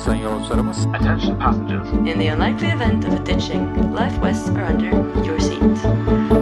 sayın yolcularımız. Attention passengers. In the unlikely event of a ditching, life vests are under your seat.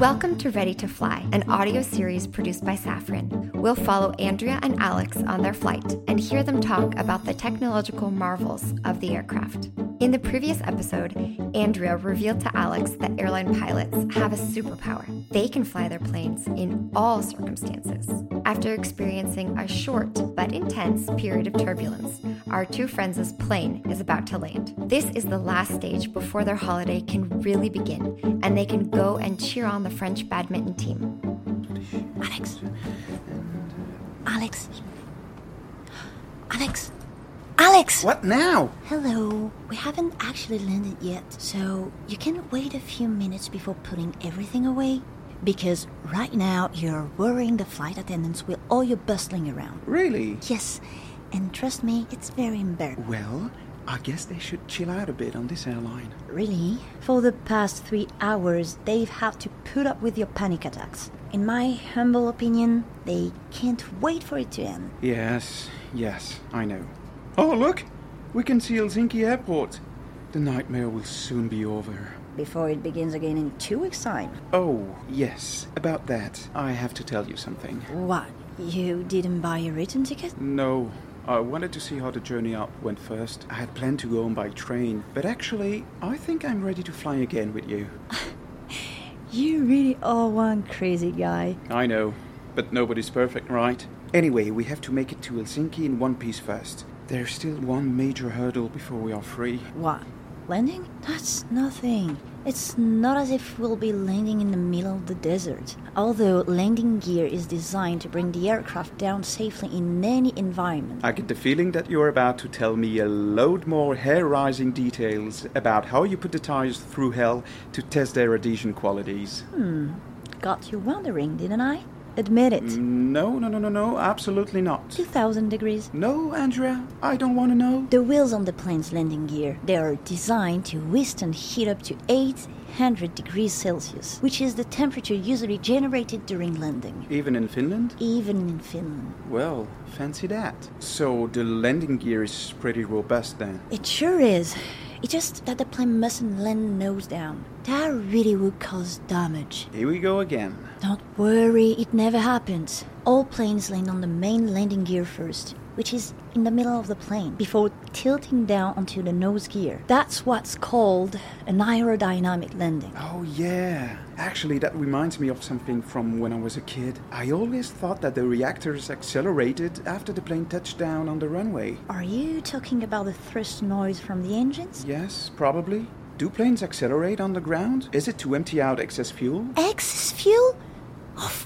Welcome to Ready to Fly, an audio series produced by Safran. We'll follow Andrea and Alex on their flight and hear them talk about the technological marvels of the aircraft. In the previous episode, Andrea revealed to Alex that airline pilots have a superpower. They can fly their planes in all circumstances. After experiencing a short but intense period of turbulence, our two friends' plane is about to land. This is the last stage before their holiday can really begin, and they can go and cheer on the French badminton team. Alex. Alex. Alex. Alex! What now? Hello. We haven't actually landed yet, so you can wait a few minutes before putting everything away? Because right now you're worrying the flight attendants with all your bustling around. Really? Yes, and trust me, it's very embarrassing. Well, I guess they should chill out a bit on this airline. Really? For the past three hours, they've had to put up with your panic attacks. In my humble opinion, they can't wait for it to end. Yes, yes, I know. Oh, look! We can see Helsinki Airport. The nightmare will soon be over. Before it begins again in two weeks' time. Oh, yes, about that, I have to tell you something. What? You didn't buy a return ticket? No, I wanted to see how the journey up went first. I had planned to go on by train, but actually, I think I'm ready to fly again with you. You really are one crazy guy. I know, but nobody's perfect, right? Anyway, we have to make it to Helsinki in one piece first. There's still one major hurdle before we are free. What? Landing? That's nothing. It's not as if we'll be landing in the middle of the desert. Although landing gear is designed to bring the aircraft down safely in any environment. I get the feeling that you're about to tell me a load more hair rising details about how you put the tires through hell to test their adhesion qualities. Hmm. Got you wondering, didn't I? Admit it. No, no, no, no, no, absolutely not. 2000 degrees. No, Andrea, I don't want to know. The wheels on the plane's landing gear, they are designed to withstand heat up to 800 degrees Celsius, which is the temperature usually generated during landing. Even in Finland? Even in Finland. Well, fancy that. So the landing gear is pretty robust then. It sure is. It's just that the plane mustn't land nose down. That really would cause damage. Here we go again. Don't worry, it never happens. All planes land on the main landing gear first, which is in the middle of the plane, before tilting down onto the nose gear. That's what's called an aerodynamic landing. Oh, yeah. Actually, that reminds me of something from when I was a kid. I always thought that the reactors accelerated after the plane touched down on the runway. Are you talking about the thrust noise from the engines? Yes, probably. Do planes accelerate on the ground? Is it to empty out excess fuel? Excess fuel?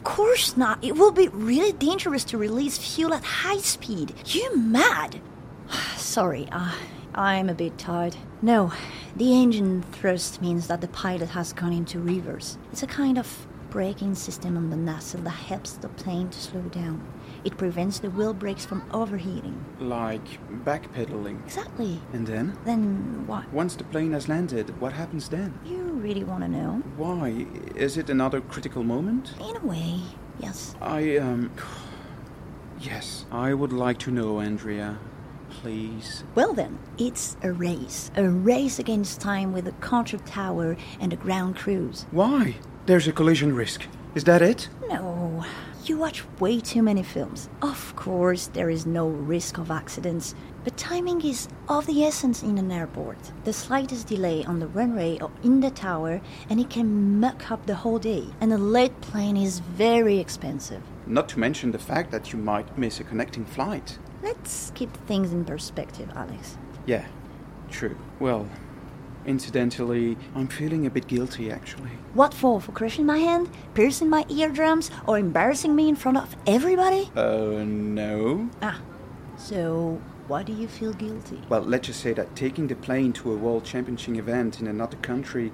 Of course not. It will be really dangerous to release fuel at high speed. You mad? Sorry, uh, I'm a bit tired. No, the engine thrust means that the pilot has gone into reverse. It's a kind of braking system on the nacelle that helps the plane to slow down. It prevents the wheel brakes from overheating. Like backpedaling. Exactly. And then? Then what? Once the plane has landed, what happens then? You really want to know? Why? Is it another critical moment? In a way, yes. I, um. Yes, I would like to know, Andrea. Please. Well, then, it's a race. A race against time with the control tower and the ground crews. Why? There's a collision risk. Is that it? No. You watch way too many films. Of course, there is no risk of accidents, but timing is of the essence in an airport. The slightest delay on the runway or in the tower, and it can muck up the whole day. And a late plane is very expensive. Not to mention the fact that you might miss a connecting flight. Let's keep things in perspective, Alex. Yeah, true. Well, incidentally, I'm feeling a bit guilty actually. What for? For crushing my hand, piercing my eardrums, or embarrassing me in front of everybody? Uh, no. Ah, so why do you feel guilty? Well, let's just say that taking the plane to a world championship event in another country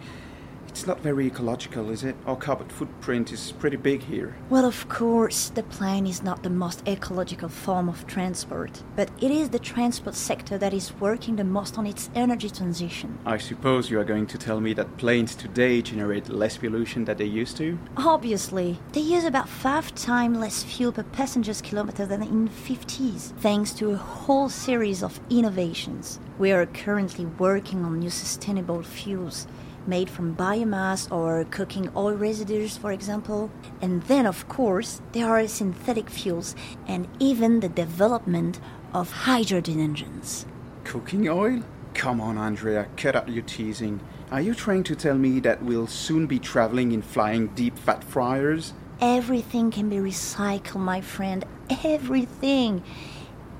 It's not very ecological, is it? Our carbon footprint is pretty big here. Well, of course, the plane is not the most ecological form of transport, but it is the transport sector that is working the most on its energy transition. I suppose you are going to tell me that planes today generate less pollution than they used to? Obviously, they use about five times less fuel per passenger's kilometer than in the 50s, thanks to a whole series of innovations. We are currently working on new sustainable fuels made from biomass or cooking oil residues, for example. And then, of course, there are synthetic fuels and even the development of hydrogen engines. Cooking oil? Come on, Andrea, cut out your teasing. Are you trying to tell me that we'll soon be traveling in flying deep fat fryers? Everything can be recycled, my friend. Everything.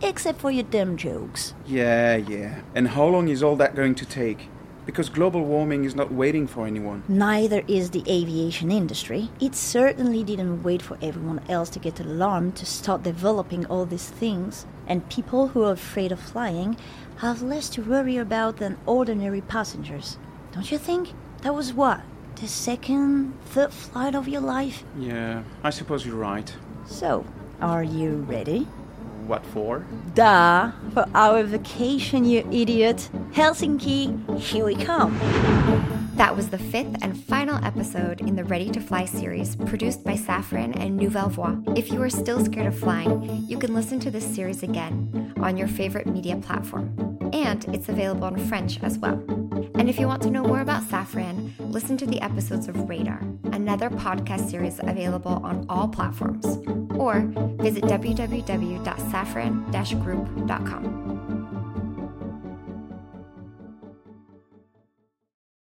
Except for your dumb jokes. Yeah, yeah. And how long is all that going to take? Because global warming is not waiting for anyone. Neither is the aviation industry. It certainly didn't wait for everyone else to get alarmed to start developing all these things. And people who are afraid of flying have less to worry about than ordinary passengers. Don't you think? That was what? The second, third flight of your life? Yeah, I suppose you're right. So, are you ready? What for? Duh, for our vacation, you idiot. Helsinki, here we come. That was the fifth and final episode in the Ready to Fly series produced by Safran and Nouvelle Voix. If you are still scared of flying, you can listen to this series again on your favorite media platform. And it's available in French as well. And if you want to know more about Safran, listen to the episodes of Radar, another podcast series available on all platforms, or visit www.safran-group.com.